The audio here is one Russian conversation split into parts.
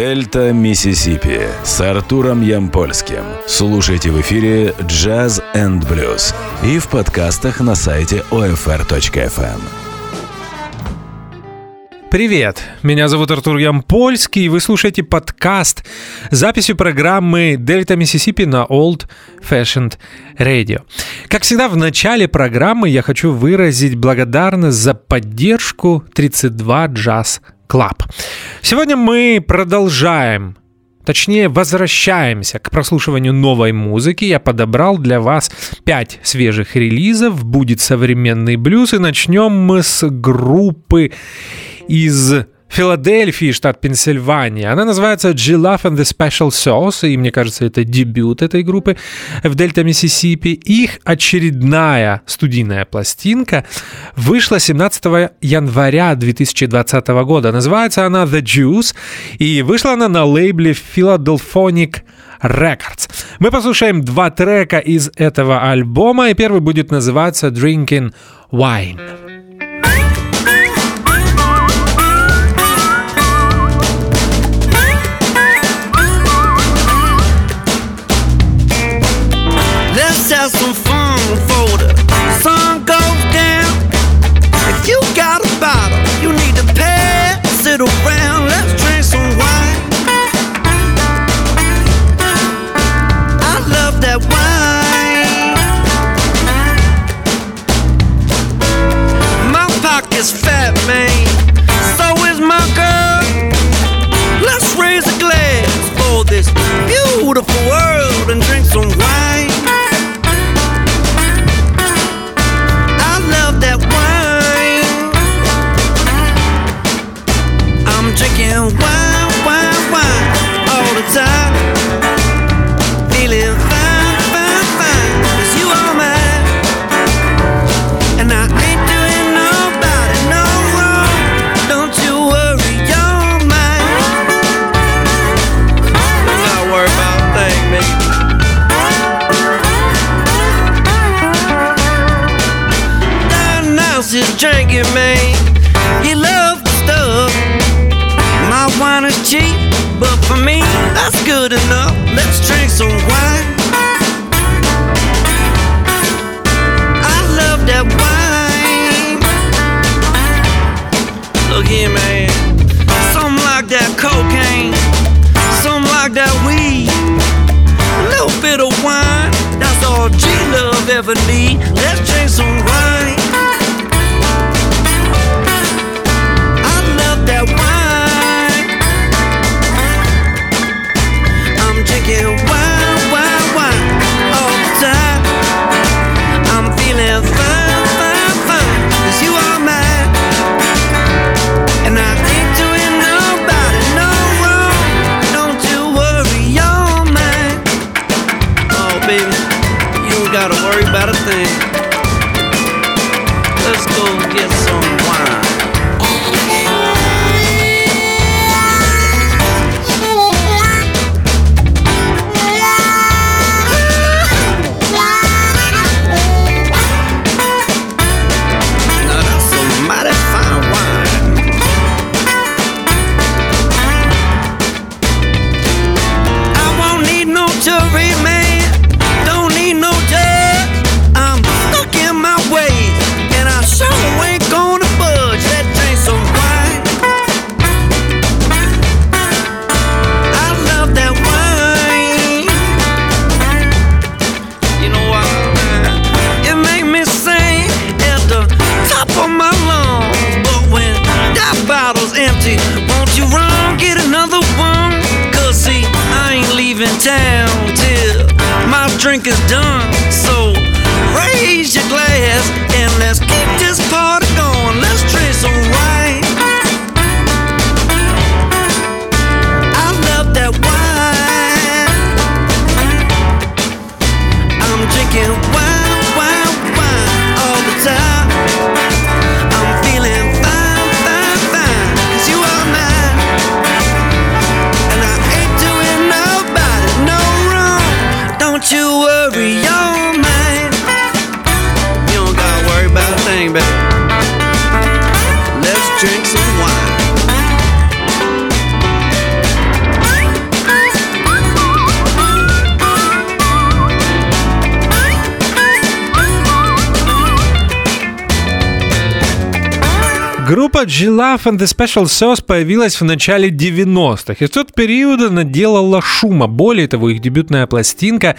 Дельта Миссисипи с Артуром Ямпольским. Слушайте в эфире Jazz and Blues и в подкастах на сайте OFR.FM. Привет, меня зовут Артур Ямпольский, и вы слушаете подкаст с записью программы Дельта Миссисипи на Old Fashioned Radio. Как всегда, в начале программы я хочу выразить благодарность за поддержку 32 Jazz Club. Сегодня мы продолжаем Точнее, возвращаемся к прослушиванию новой музыки. Я подобрал для вас 5 свежих релизов. Будет современный блюз. И начнем мы с группы из Филадельфии, штат Пенсильвания. Она называется G Love and the Special Sauce, и мне кажется, это дебют этой группы в Дельта Миссисипи. Их очередная студийная пластинка вышла 17 января 2020 года. Называется она The Juice, и вышла она на лейбле Philadelphonic Records. Мы послушаем два трека из этого альбома, и первый будет называться Drinking Wine. Some fun before the sun goes down. If you got a bottle, you need to pass it around. Let's drink some wine. I love that wine. My pocket's fat, man. So is my girl. Let's raise a glass for this beautiful world and drink some wine. Drinking wine, wine, wine all the time. Feeling fine, fine, fine, cause you are mine. And I ain't doing nobody no wrong. Don't you worry, you're mine. Not worry about a thing, baby. Is drinking, man. Love ever need. Let's drink some wine. G-Love and the Special Sauce появилась в начале 90-х, и в тот период она делала шума. Более того, их дебютная пластинка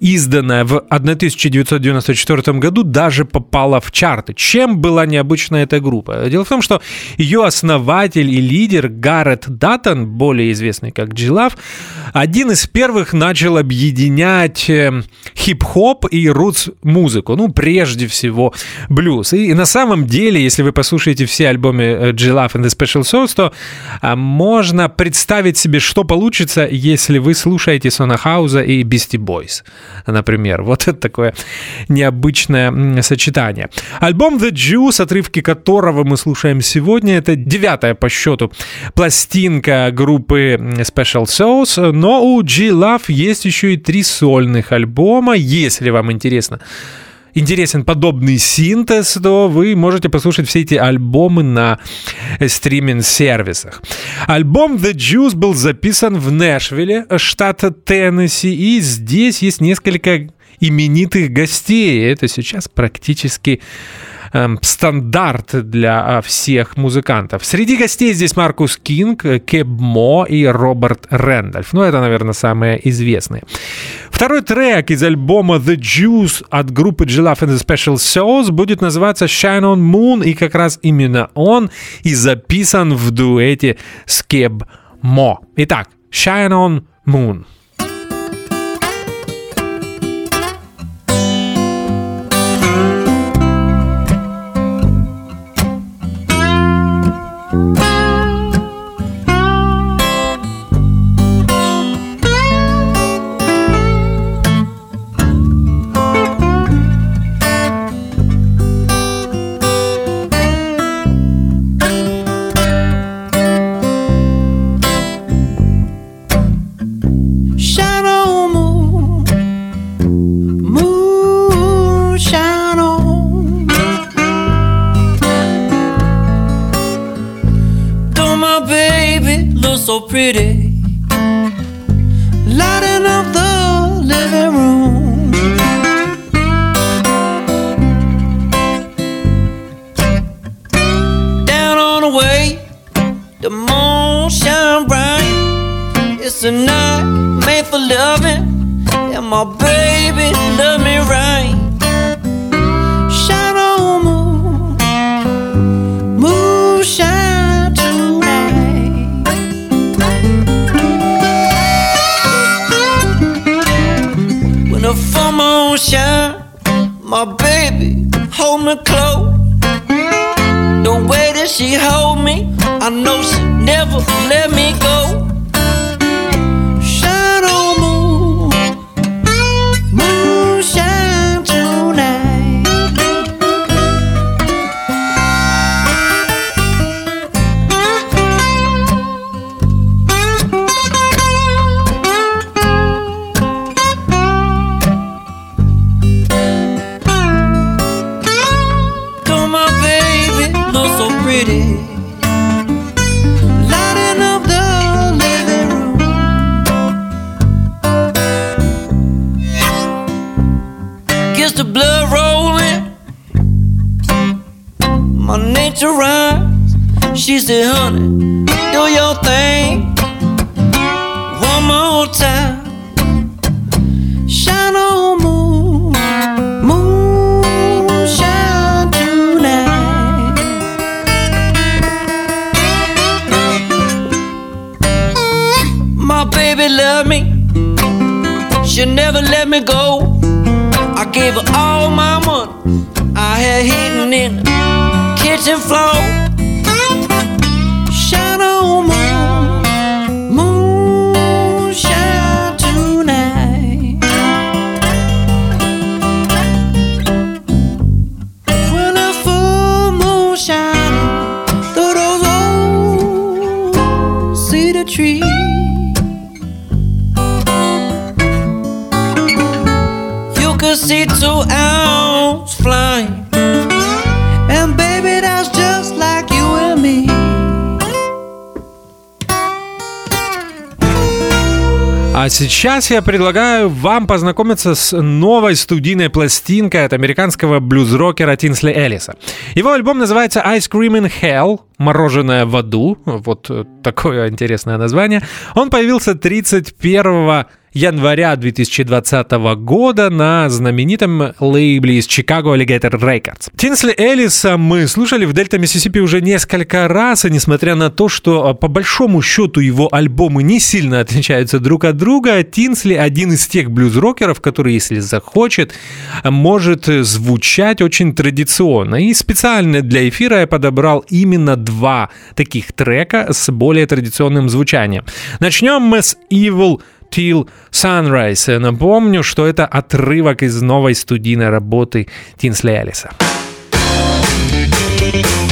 изданная в 1994 году, даже попала в чарты. Чем была необычна эта группа? Дело в том, что ее основатель и лидер Гаррет Даттон, более известный как Джилав, один из первых начал объединять э, хип-хоп и рутс-музыку, ну, прежде всего, блюз. И, на самом деле, если вы послушаете все альбомы Джилав and the Special Souls, то а, можно представить себе, что получится, если вы слушаете Сона Хауза и Beastie Boys например. Вот это такое необычное сочетание. Альбом The Juice, отрывки которого мы слушаем сегодня, это девятая по счету пластинка группы Special Sauce, но у G-Love есть еще и три сольных альбома, если вам интересно интересен подобный синтез, то вы можете послушать все эти альбомы на стриминг-сервисах. Альбом The Juice был записан в Нэшвилле, штат Теннесси, и здесь есть несколько именитых гостей. Это сейчас практически эм, стандарт для а, всех музыкантов. Среди гостей здесь Маркус Кинг, Кеб Мо и Роберт Рэндальф. Ну, это, наверное, самые известные. Второй трек из альбома The Juice от группы G Love and the Special Sauce будет называться Shine on Moon, и как раз именно он и записан в дуэте с Кеб Мо. Итак, Shine on Moon. Pretty, let me go. I gave her all my money, сейчас я предлагаю вам познакомиться с новой студийной пластинкой от американского блюз-рокера Тинсли Эллиса. Его альбом называется Ice Cream in Hell, мороженое в аду, вот э, такое интересное название. Он появился 31 января 2020 года на знаменитом лейбле из Chicago Alligator Records. Тинсли Эллиса мы слушали в Дельта Миссисипи уже несколько раз, и несмотря на то, что а, по большому счету его альбомы не сильно отличаются друг от друга, Тинсли один из тех блюз-рокеров, который, если захочет, может звучать очень традиционно. И специально для эфира я подобрал именно два таких трека с более традиционным звучанием. Начнем мы с Evil Till Sunrise. Напомню, что это отрывок из новой студийной работы Тинсли Эллиса. I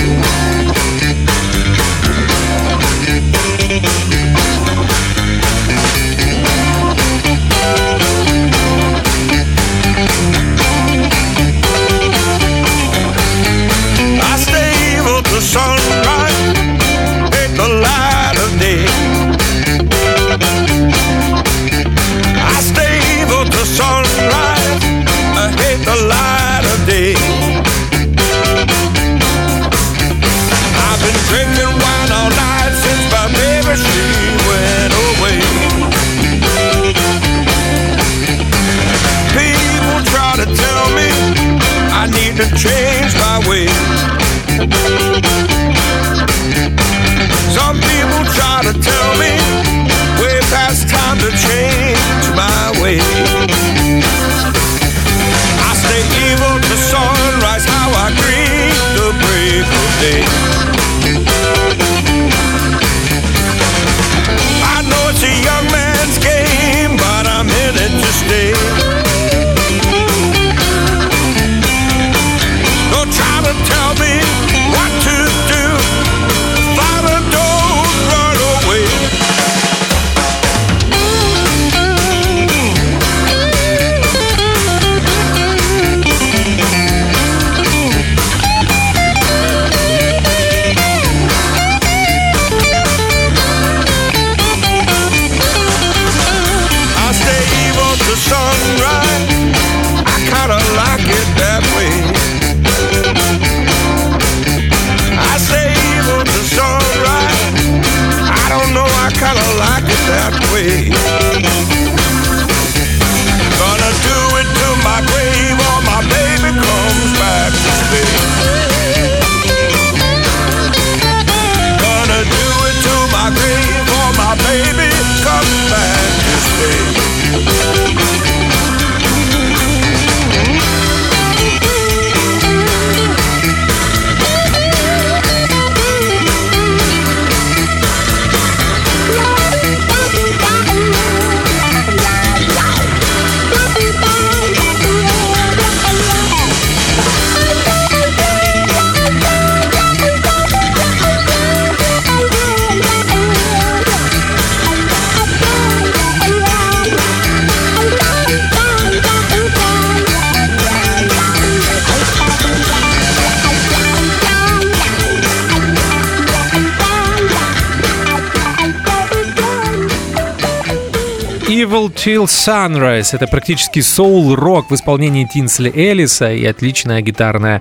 to change my ways. Some people try to tell me way past time to change my way. I stay evil to sunrise, how I grieve the break of day. Till Sunrise. Это практически соул-рок в исполнении Тинсли Эллиса и отличная гитарная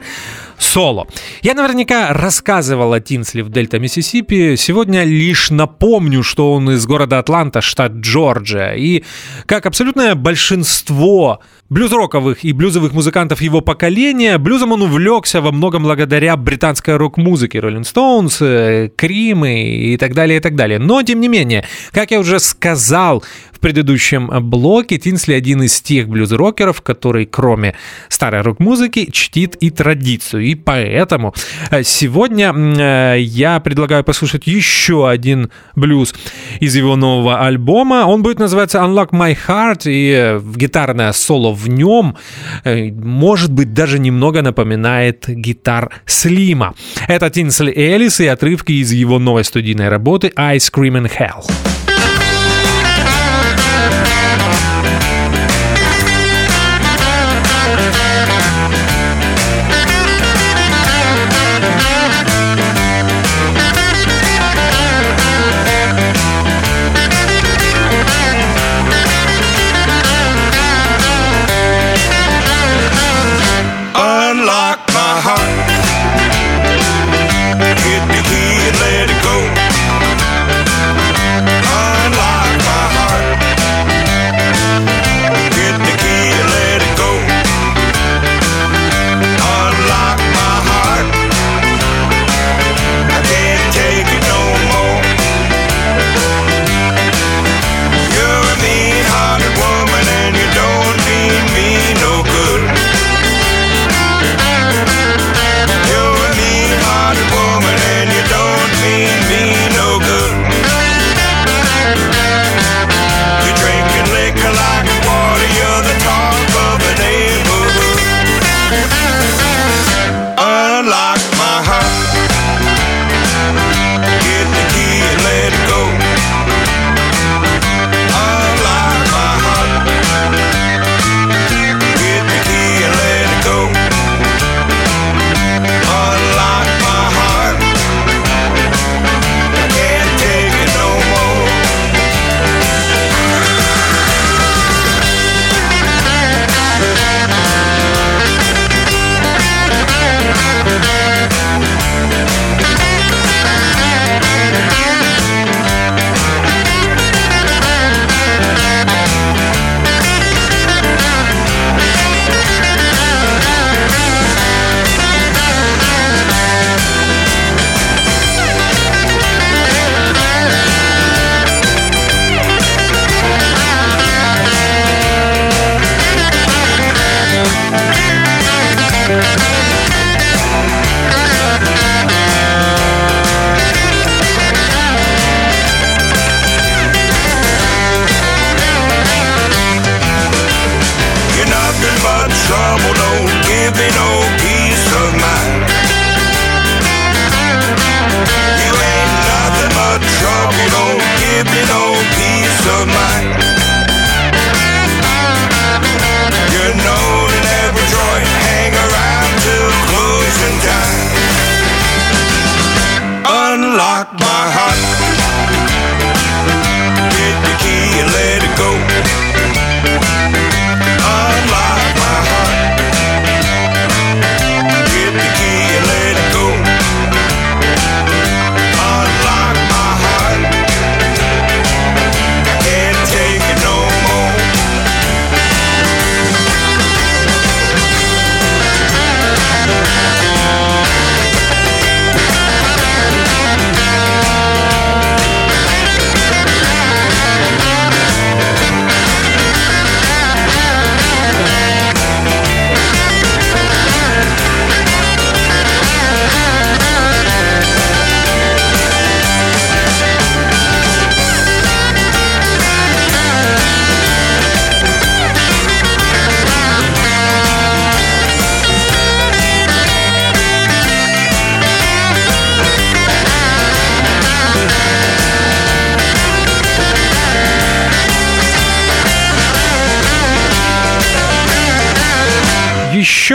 соло. Я наверняка рассказывал о Тинсли в Дельта, Миссисипи. Сегодня лишь напомню, что он из города Атланта, штат Джорджия. И как абсолютное большинство блюз-роковых и блюзовых музыкантов его поколения, блюзом он увлекся во многом благодаря британской рок-музыке Rolling Stones, Крим и и так далее, и так далее. Но, тем не менее, как я уже сказал в предыдущем блоке, Тинсли один из тех блюз-рокеров, который, кроме старой рок-музыки, чтит и традицию. И поэтому э, сегодня э, я предлагаю послушать еще один блюз из его нового альбома. Он будет называться Unlock My Heart, и э, гитарное соло в нем, может быть, даже немного напоминает гитар Слима. Это Тинсли Элис и отрывки из его новой студийной работы Ice Cream in Hell.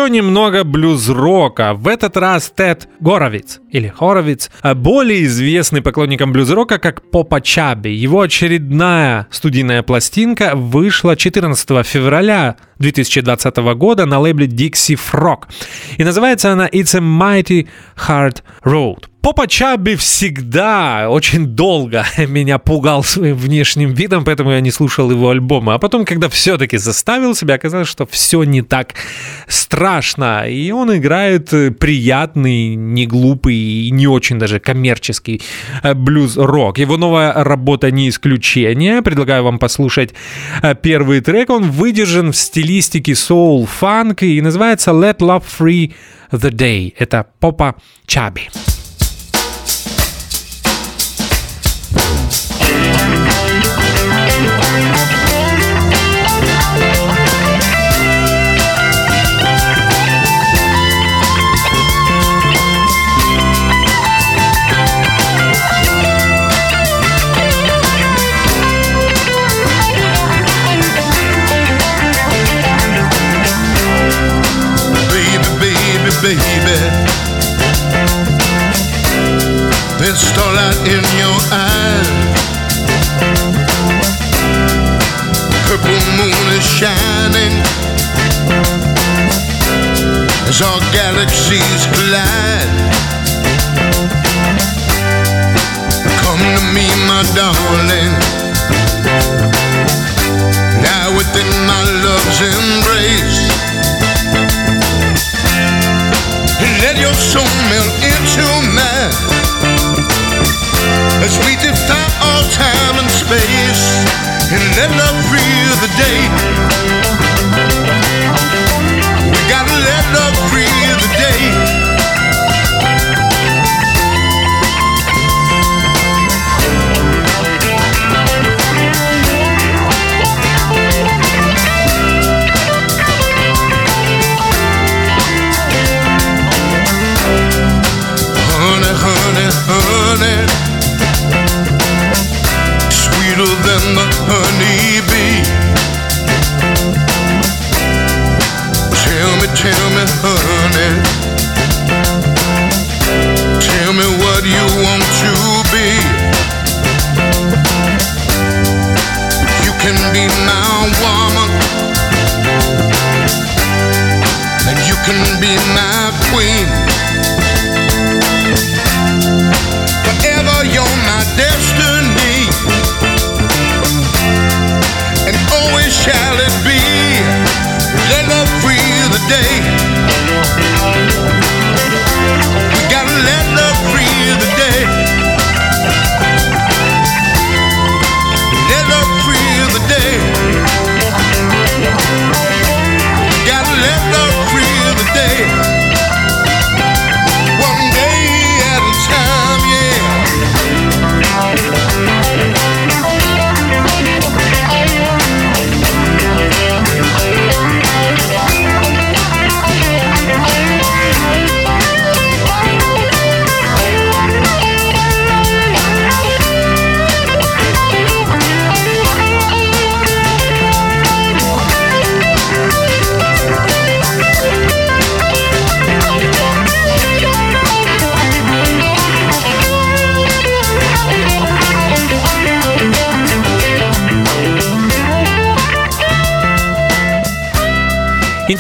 Еще немного блюз-рока. В этот раз Тед Горовиц, или Хоровиц, а более известный поклонникам блюз-рока как Попа Чаби. Его очередная студийная пластинка вышла 14 февраля 2020 года на лейбле Dixie Frog. И называется она It's a Mighty Hard Road. Попа Чаби всегда очень долго меня пугал своим внешним видом, поэтому я не слушал его альбомы. А потом, когда все-таки заставил себя, оказалось, что все не так страшно. И он играет э, приятный, не глупый и не очень даже коммерческий э, блюз-рок. Его новая работа не исключение. Предлагаю вам послушать э, первый трек. Он выдержан в стилистике соул-фанк и называется Let Love Free the Day. Это Попа Чаби. baby, baby. There's starlight in your eyes. Purple moon is shining as our galaxies collide. Come to me, my darling. Let love free the day. We gotta let love free the day.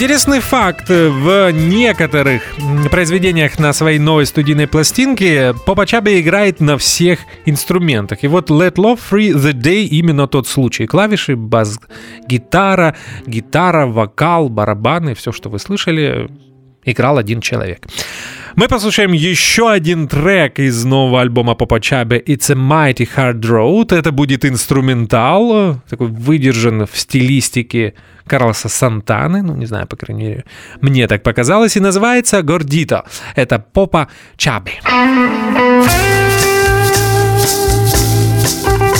Интересный факт. В некоторых произведениях на своей новой студийной пластинке Попа Чаби играет на всех инструментах. И вот Let Love Free the Day именно тот случай. Клавиши, бас, гитара, гитара, вокал, барабаны, все, что вы слышали, играл один человек. Мы послушаем еще один трек из нового альбома Попа Чабе «It's a Mighty Hard Road». Это будет инструментал, такой выдержан в стилистике Карлоса Сантаны, ну, не знаю, по крайней мере, мне так показалось, и называется «Гордито». Это Попа Чабе. Thank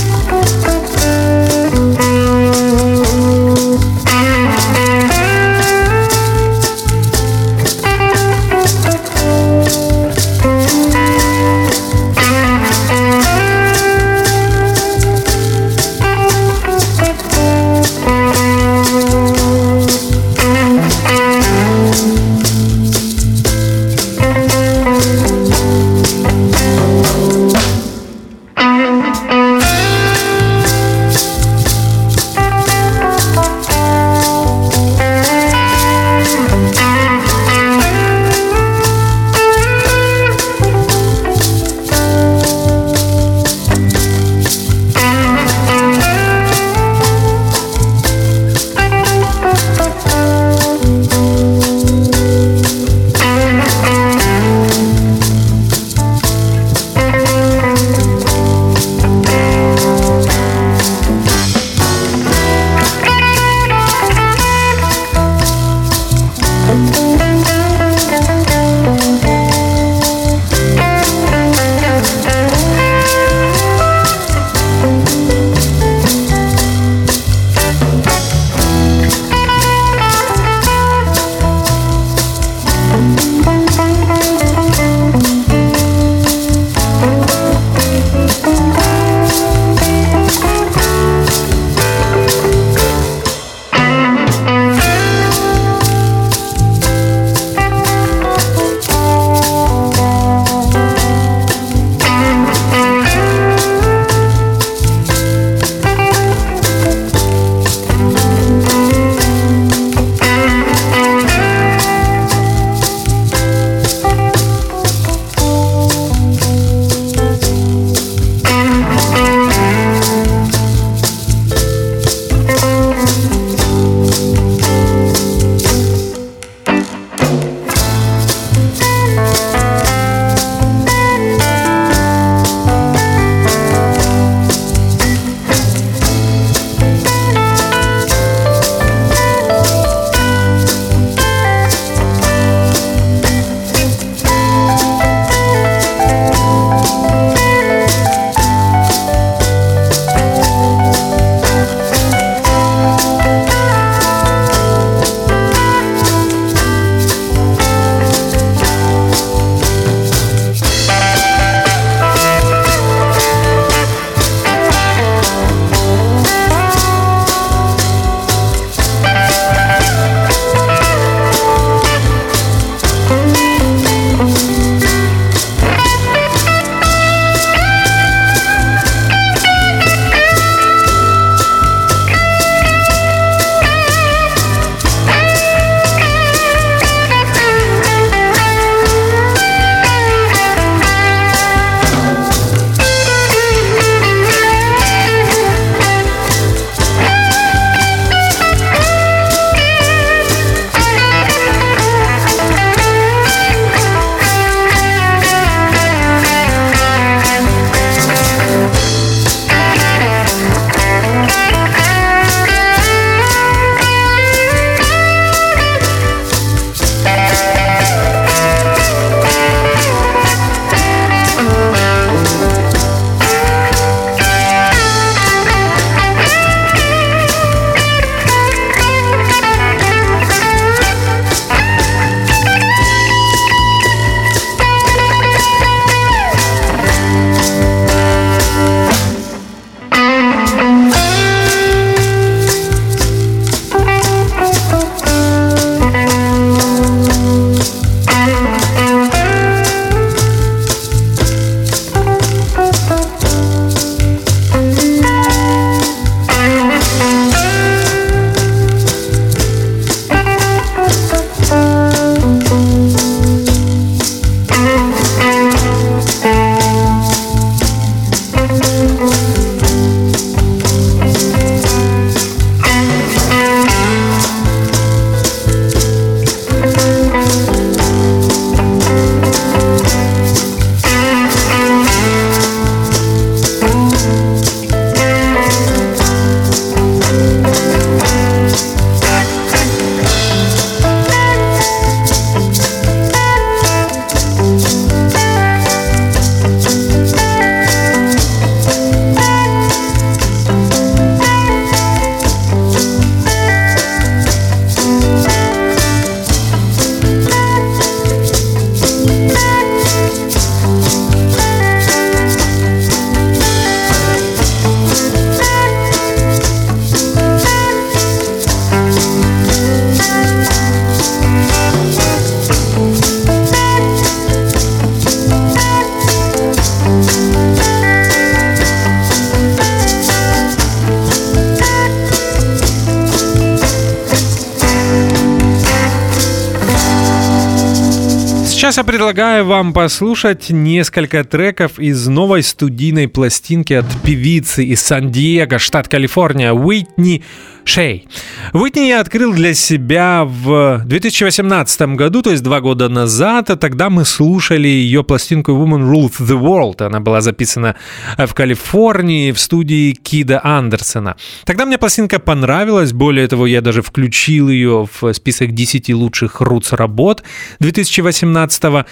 сейчас я предлагаю вам послушать несколько треков из новой студийной пластинки от певицы из Сан-Диего, штат Калифорния, Уитни Шей. Уитни я открыл для себя в 2018 году, то есть два года назад. А тогда мы слушали ее пластинку Woman Rules the World. Она была записана в Калифорнии в студии Кида Андерсона. Тогда мне пластинка понравилась. Более того, я даже включил ее в список 10 лучших рутс работ 2018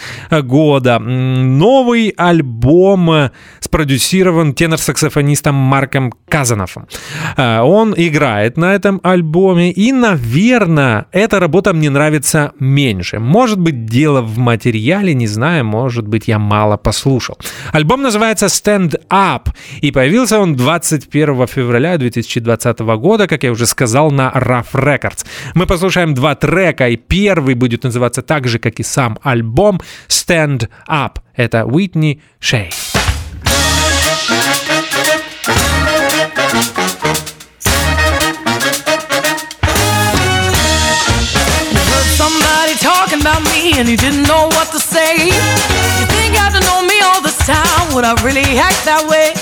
года. Новый альбом спродюсирован тенор-саксофонистом Марком Казановым. Он играет на этом альбоме, и, наверное, эта работа мне нравится меньше. Может быть, дело в материале, не знаю, может быть, я мало послушал. Альбом называется Stand Up, и появился он 21 февраля 2020 года, как я уже сказал, на Rough Records. Мы послушаем два трека, и первый будет называться так же, как и сам альбом Stand Up. Это Уитни Шей. About me and you didn't know what to say. You think after know me all this time, would I really act that way?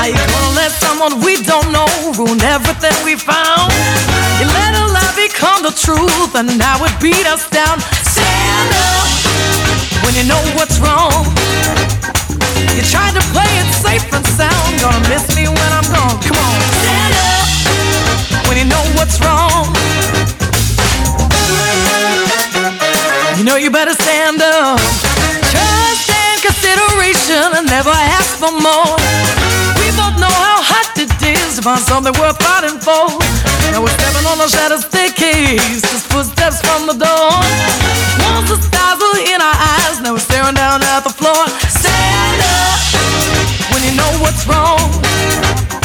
How you gonna let someone we don't know ruin everything we found? You let a lie become the truth and now it beat us down. Stand up when you know what's wrong. You tried to play it safe and sound, gonna miss me when I'm gone. Come on, stand up when you know what's wrong. You know you better stand up. Trust and consideration and never ask for more. We both know how hot it is to find something worth fighting for. Now we're stepping on the shadow staircase, just footsteps from the door. Once the stars were in our eyes, now we're staring down at the floor. Stand up when you know what's wrong.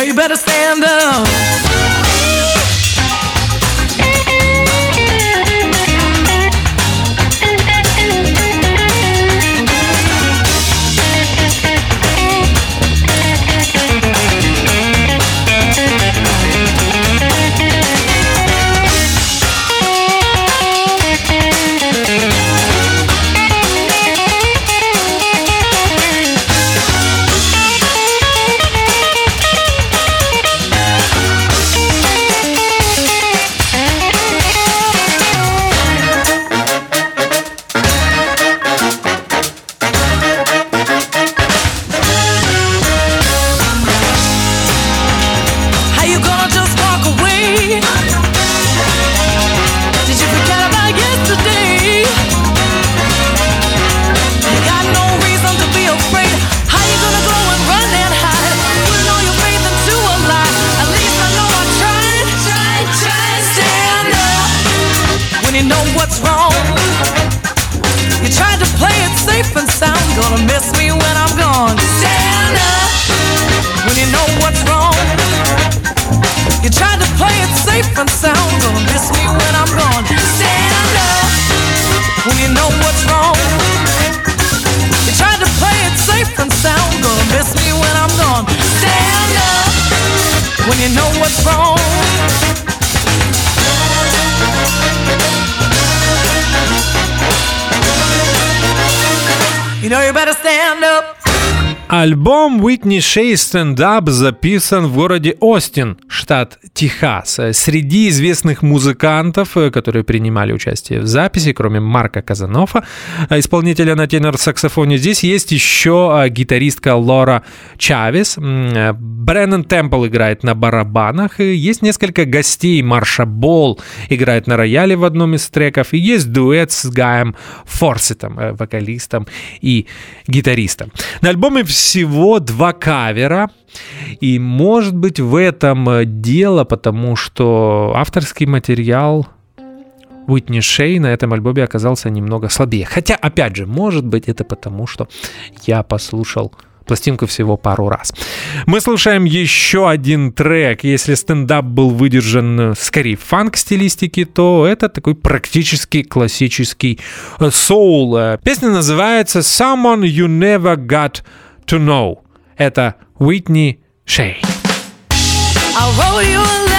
You know you better stand up. Play it safe and sound, gonna miss me when I'm gone. Stand up when you know what's wrong. You tried to play it safe and sound, gonna miss me when I'm gone. Stand up when you know what's wrong. You know you better. Альбом Shea Stand Up записан в городе Остин, штат Техас. Среди известных музыкантов, э, которые принимали участие в записи, кроме Марка Казанова, э, исполнителя на тенор-саксофоне, здесь есть еще э, гитаристка Лора Чавес, Бреннан Темпл играет на барабанах, есть несколько гостей, Марша Болл играет на рояле в одном из треков, и есть дуэт с Гаем Форсетом, э, вокалистом и гитаристом. На альбоме всего два кавера, и может быть в этом э, дело, потому что авторский материал Уитни Шей на этом альбоме оказался немного слабее. Хотя, опять же, может быть это потому, что я послушал пластинку всего пару раз. Мы слушаем еще один трек. Если стендап был выдержан э, скорее в фанк-стилистике, то это такой практически классический э, соул. Песня называется «Someone You Never Got to Know. Это Уитни Шей. I'll roll you along.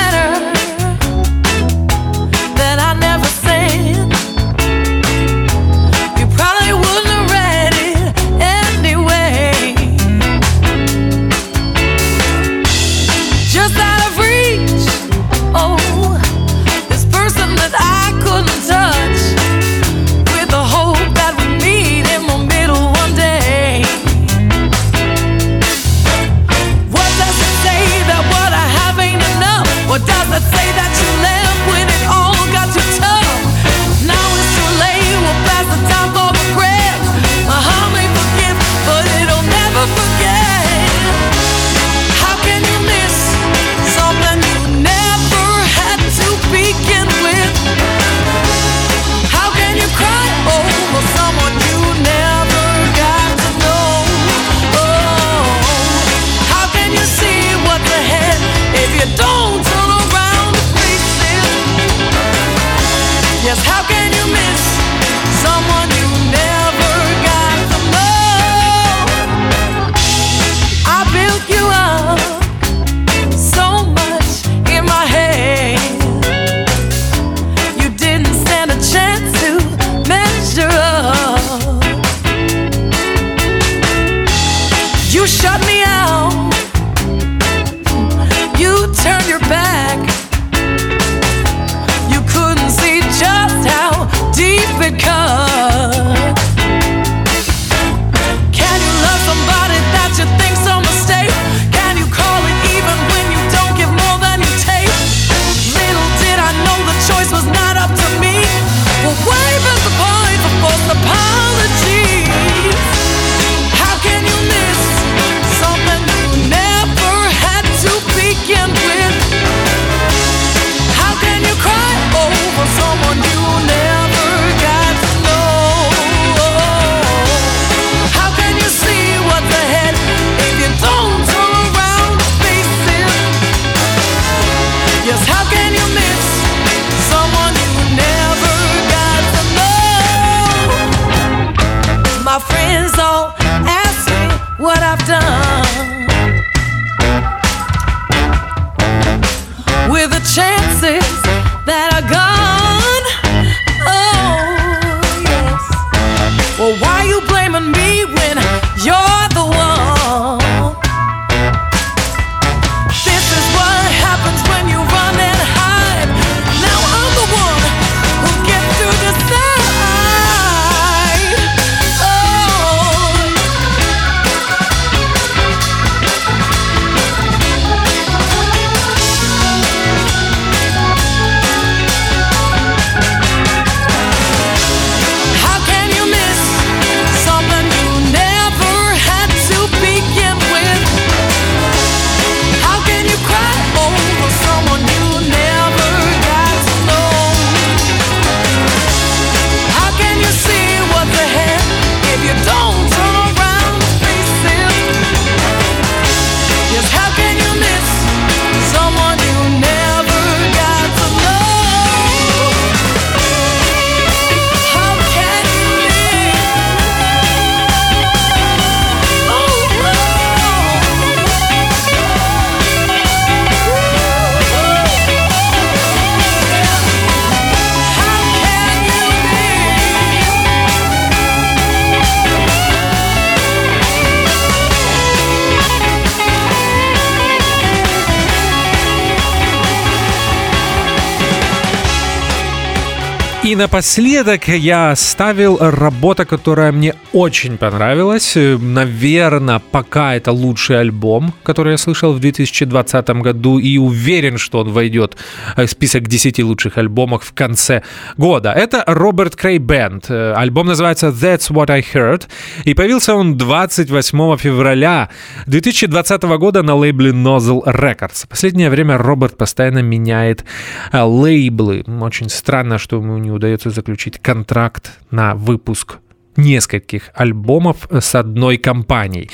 И напоследок я оставил работа, которая мне очень понравилась. Э, Наверное, пока это лучший альбом, который я слышал в 2020 году, и уверен, что он войдет э, в список 10 лучших альбомов в конце года. Это Роберт Крей Бенд. Э, альбом называется That's What I Heard, и появился он 28 февраля 2020 года на лейбле Nozzle Records. В последнее время Роберт постоянно меняет лейблы. Очень странно, что у него удается заключить контракт на выпуск нескольких альбомов э, с одной компанией.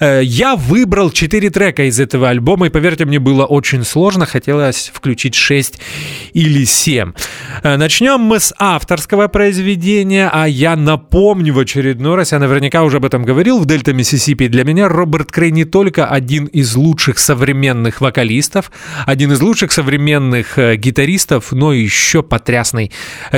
Э, я выбрал 4 трека из этого альбома, и поверьте мне, было очень сложно, хотелось включить 6 или 7. Э, начнем мы с авторского произведения, а я напомню в очередной раз, я наверняка уже об этом говорил, в Дельта Миссисипи для меня Роберт Крей не только один из лучших современных вокалистов, один из лучших современных гитаристов, но еще потрясный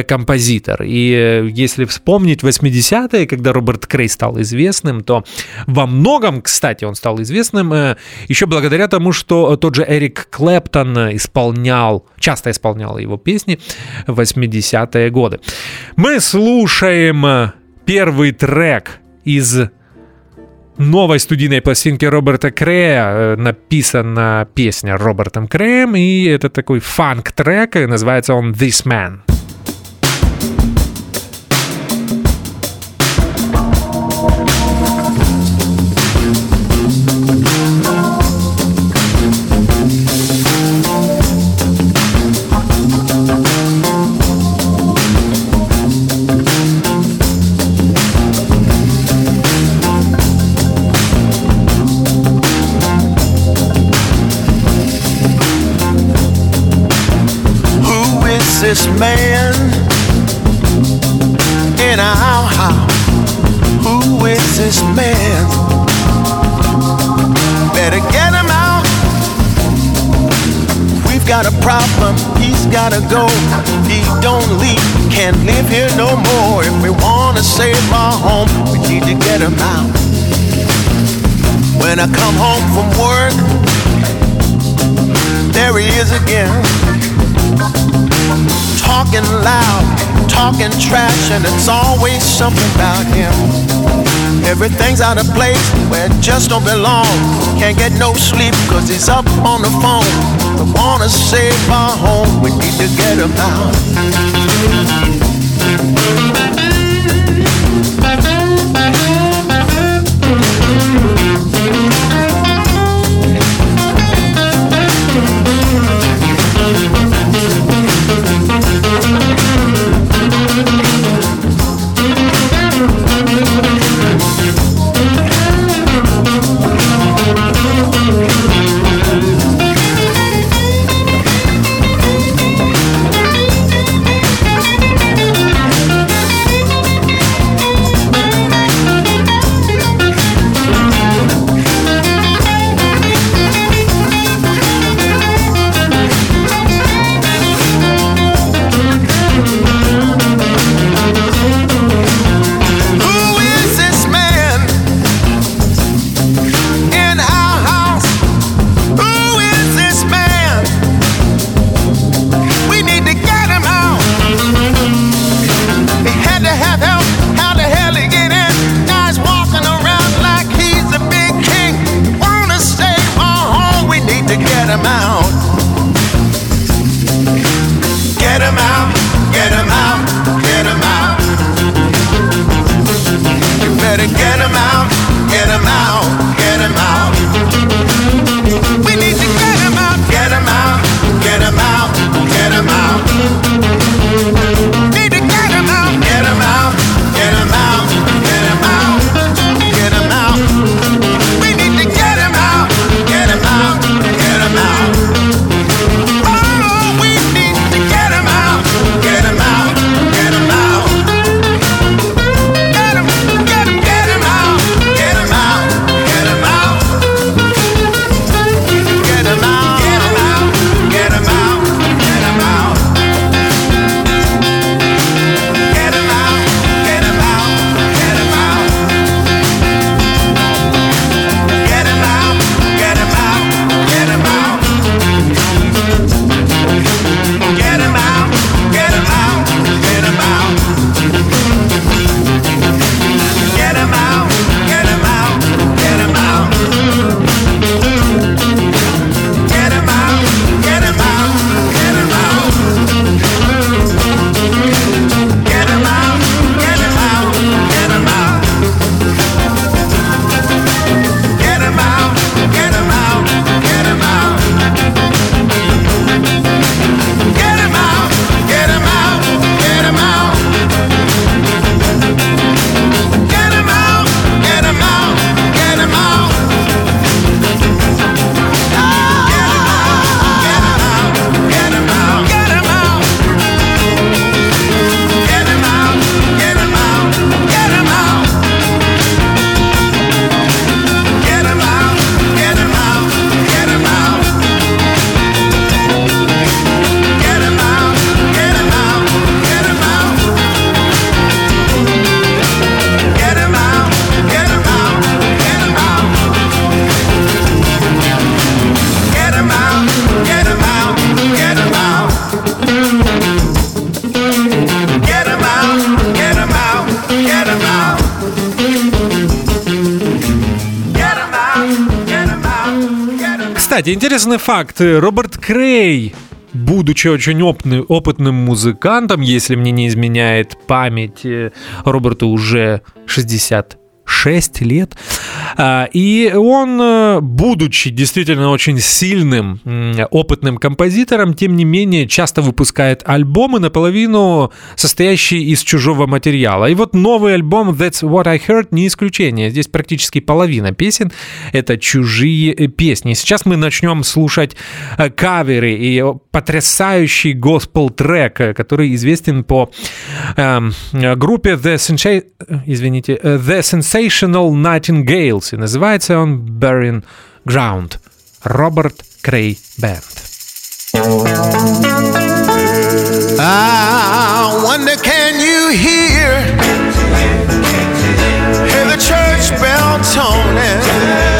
композитор. И если вспомнить 80 80-е, когда Роберт Крей стал известным, то во многом, кстати, он стал известным э, еще благодаря тому, что тот же Эрик Клэптон исполнял, часто исполнял его песни в 80-е годы. Мы слушаем э, первый трек из новой студийной пластинки Роберта Крея. Э, Написана песня Робертом Креем, и это такой фанк-трек, называется он «This Man». Problem, he's gotta go. He don't leave, can't live here no more. If we wanna save our home, we need to get him out. When I come home from work, there he is again talking loud, talking trash, and it's always something about him. Everything's out of place where it just don't belong. Can't get no sleep cause he's up on the phone. We wanna save our home, we need to get him out. Интересный факт. Роберт Крей, будучи очень опытным, опытным музыкантом, если мне не изменяет память, э, Роберту уже 60 6 лет. А, И он, э, будучи действительно очень сильным, опытным композитором, тем не менее часто выпускает альбомы наполовину состоящие из чужого материала. И вот новый альбом That's What I Heard не исключение. Здесь практически половина песен — это чужие э, песни. Сейчас мы начнем слушать э, каверы и потрясающий госпел-трек, который известен по э, группе The, Sensa- извините, The Sensational Nightingales. И называется он Burying Ground. Роберт Крей Бенд. I wonder, can you hear? Hear the church bell toning.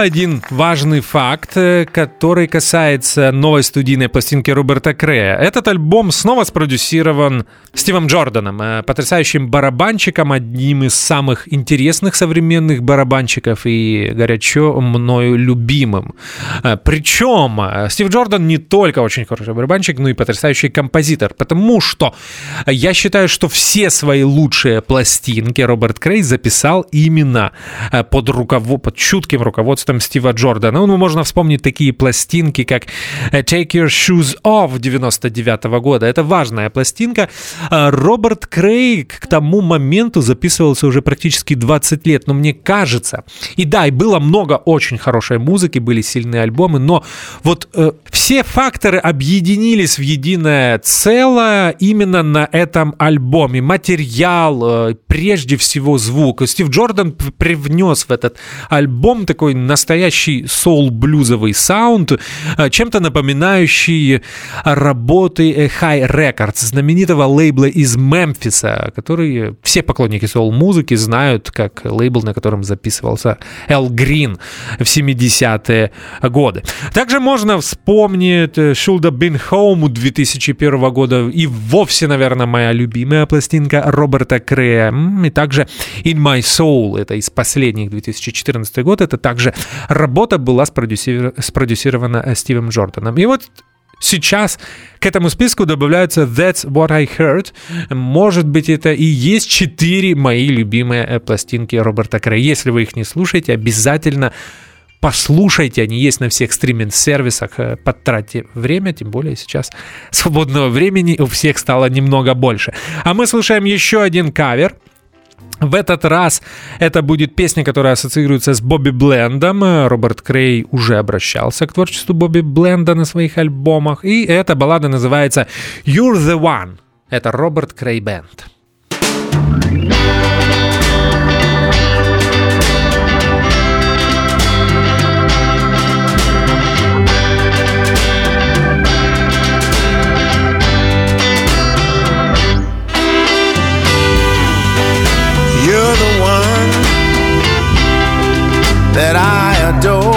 один важный факт, э, который касается новой студийной пластинки Роберта Крея. Этот альбом снова спродюсирован Стивом Джорданом, э, потрясающим барабанщиком, одним из самых интересных современных барабанщиков и горячо мною любимым. Э, Причем Стив Джордан не только очень хороший барабанщик, но и потрясающий композитор, потому что я считаю, что все свои лучшие пластинки Роберт Крей записал именно под, руково... под чутким руководством Стива Джордана. Ну, можно вспомнить такие пластинки, как э, Take Your Shoes Off 99 года. Это важная пластинка. А Роберт Крей к тому моменту записывался уже практически 20 лет, но мне кажется, и да, и было много очень хорошей музыки, были сильные альбомы, но вот э, все факторы объединились в единое целое именно на этом альбоме. Материал, э, прежде всего звук. Стив Джордан привнес в этот альбом такой настоящий соул-блюзовый саунд, э, чем-то напоминающий работы High Records, знаменитого лейбла из Мемфиса, который все поклонники соул-музыки знают как лейбл, на котором записывался Эл Грин в 70-е годы. Также можно вспомнить э, Should Have Been Home 2001 года и вовсе, наверное, моя любимая пластинка Роберта Крея. И также In My Soul, это из последних 2014 год, это также работа была спродюсир- спродюсирована э, Стивом Джорданом. И вот Сейчас к этому списку добавляется That's What I Heard. Может быть, это и есть четыре мои любимые э, пластинки Роберта Крея. Если вы их не слушаете, обязательно послушайте, они есть на всех стриминг-сервисах, Э, потратьте время, тем более сейчас свободного времени у всех стало немного больше. А мы слушаем еще один кавер. В этот раз это будет песня, которая ассоциируется с Бобби Блендом. Роберт Крей уже обращался к творчеству Бобби Бленда на своих альбомах. И эта баллада называется «You're the One». Это Роберт Крей Бенд. You're adore.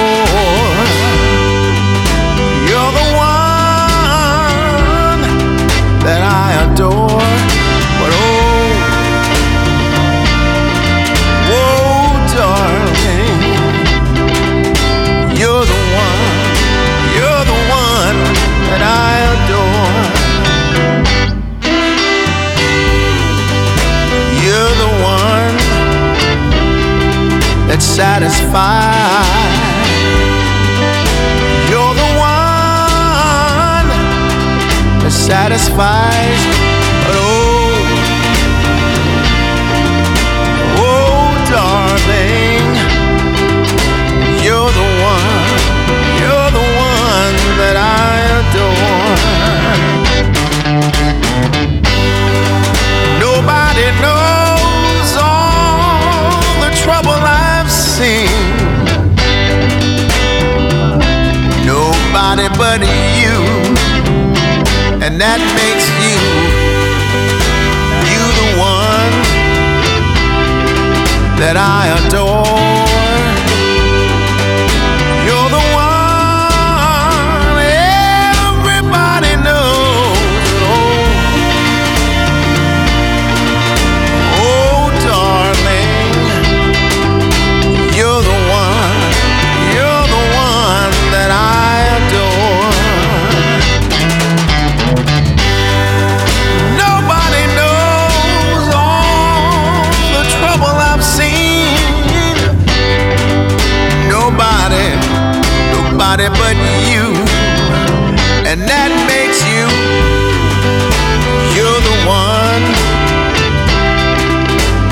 Nobody but you, and that makes you, you're the one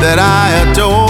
that I adore.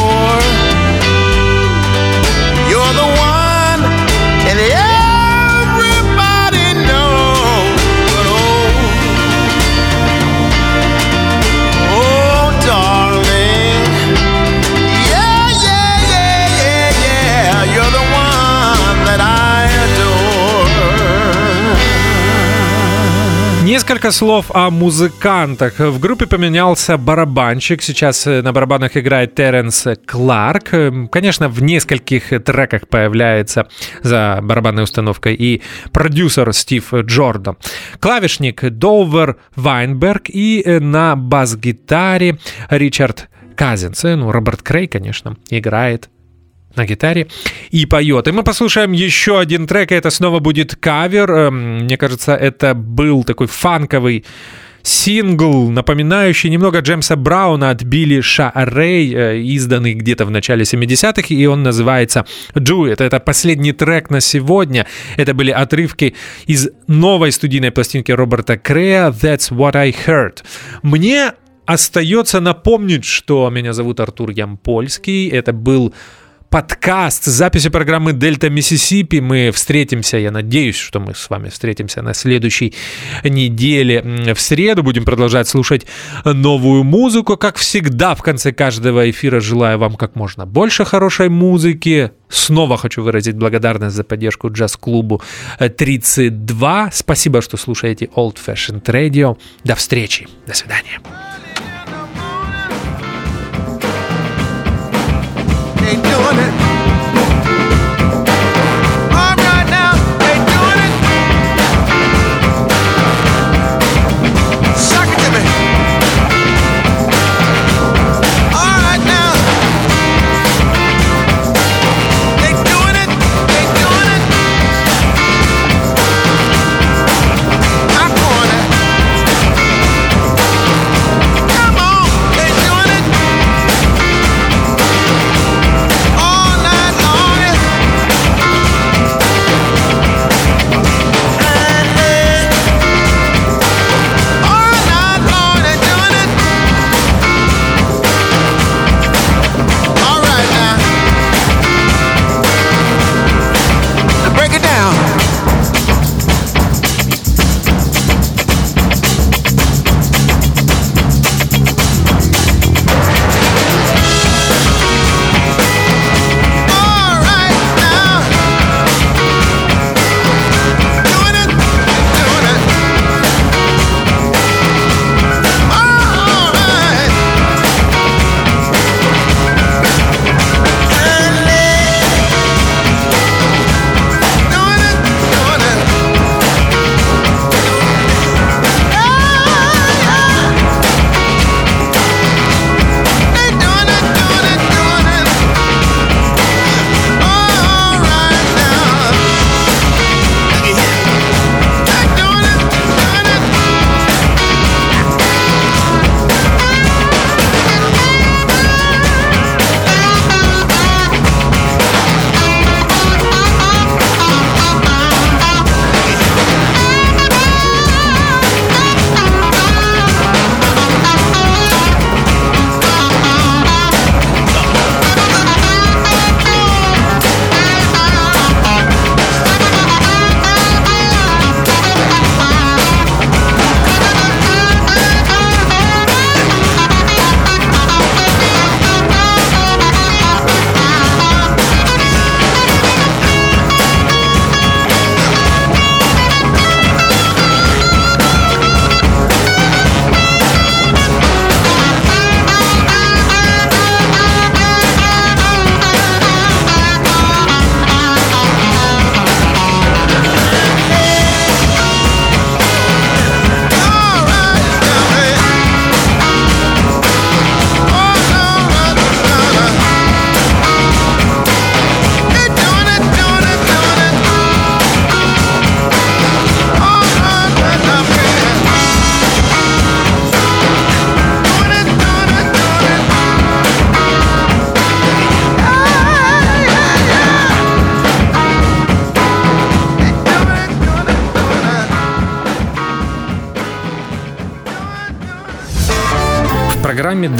Несколько слов о музыкантах. В группе поменялся барабанщик. Сейчас э, на барабанах играет Теренс Кларк. Эм, Конечно, в нескольких треках появляется за барабанной установкой и продюсер Стив Джордан. Клавишник Довер Вайнберг и э, на бас-гитаре Ричард Казинс. Э, Ну, Роберт Крей, конечно, играет на гитаре и поет. И мы послушаем еще один трек, и это снова будет кавер. Эм, Мне кажется, это был такой фанковый сингл, напоминающий немного Джеймса Брауна от Билли Ша Рэй, э, изданный где-то в начале 70-х, и он называется Do It. Это последний трек на сегодня. Это были отрывки из новой студийной пластинки Роберта Крея That's What I Heard. Мне остается напомнить, что меня зовут Артур Ямпольский. Это был подкаст с записью программы «Дельта Миссисипи». Мы встретимся, я надеюсь, что мы с вами встретимся на следующей неделе. В среду будем продолжать слушать новую музыку. Как всегда, в конце каждого эфира желаю вам как можно больше хорошей музыки. Снова хочу выразить благодарность за поддержку джаз-клубу э, 32. Спасибо, что слушаете Old Fashioned Radio. До встречи. До свидания. morning.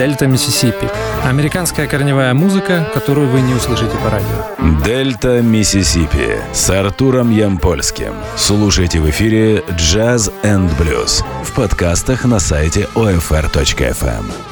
«Дельта Миссисипи». Американская корневая музыка, которую вы не услышите по радио. Дельта Миссисипи с Артуром Ямпольским. Слушайте в эфире Jazz and Blues в подкастах на сайте OFR.FM.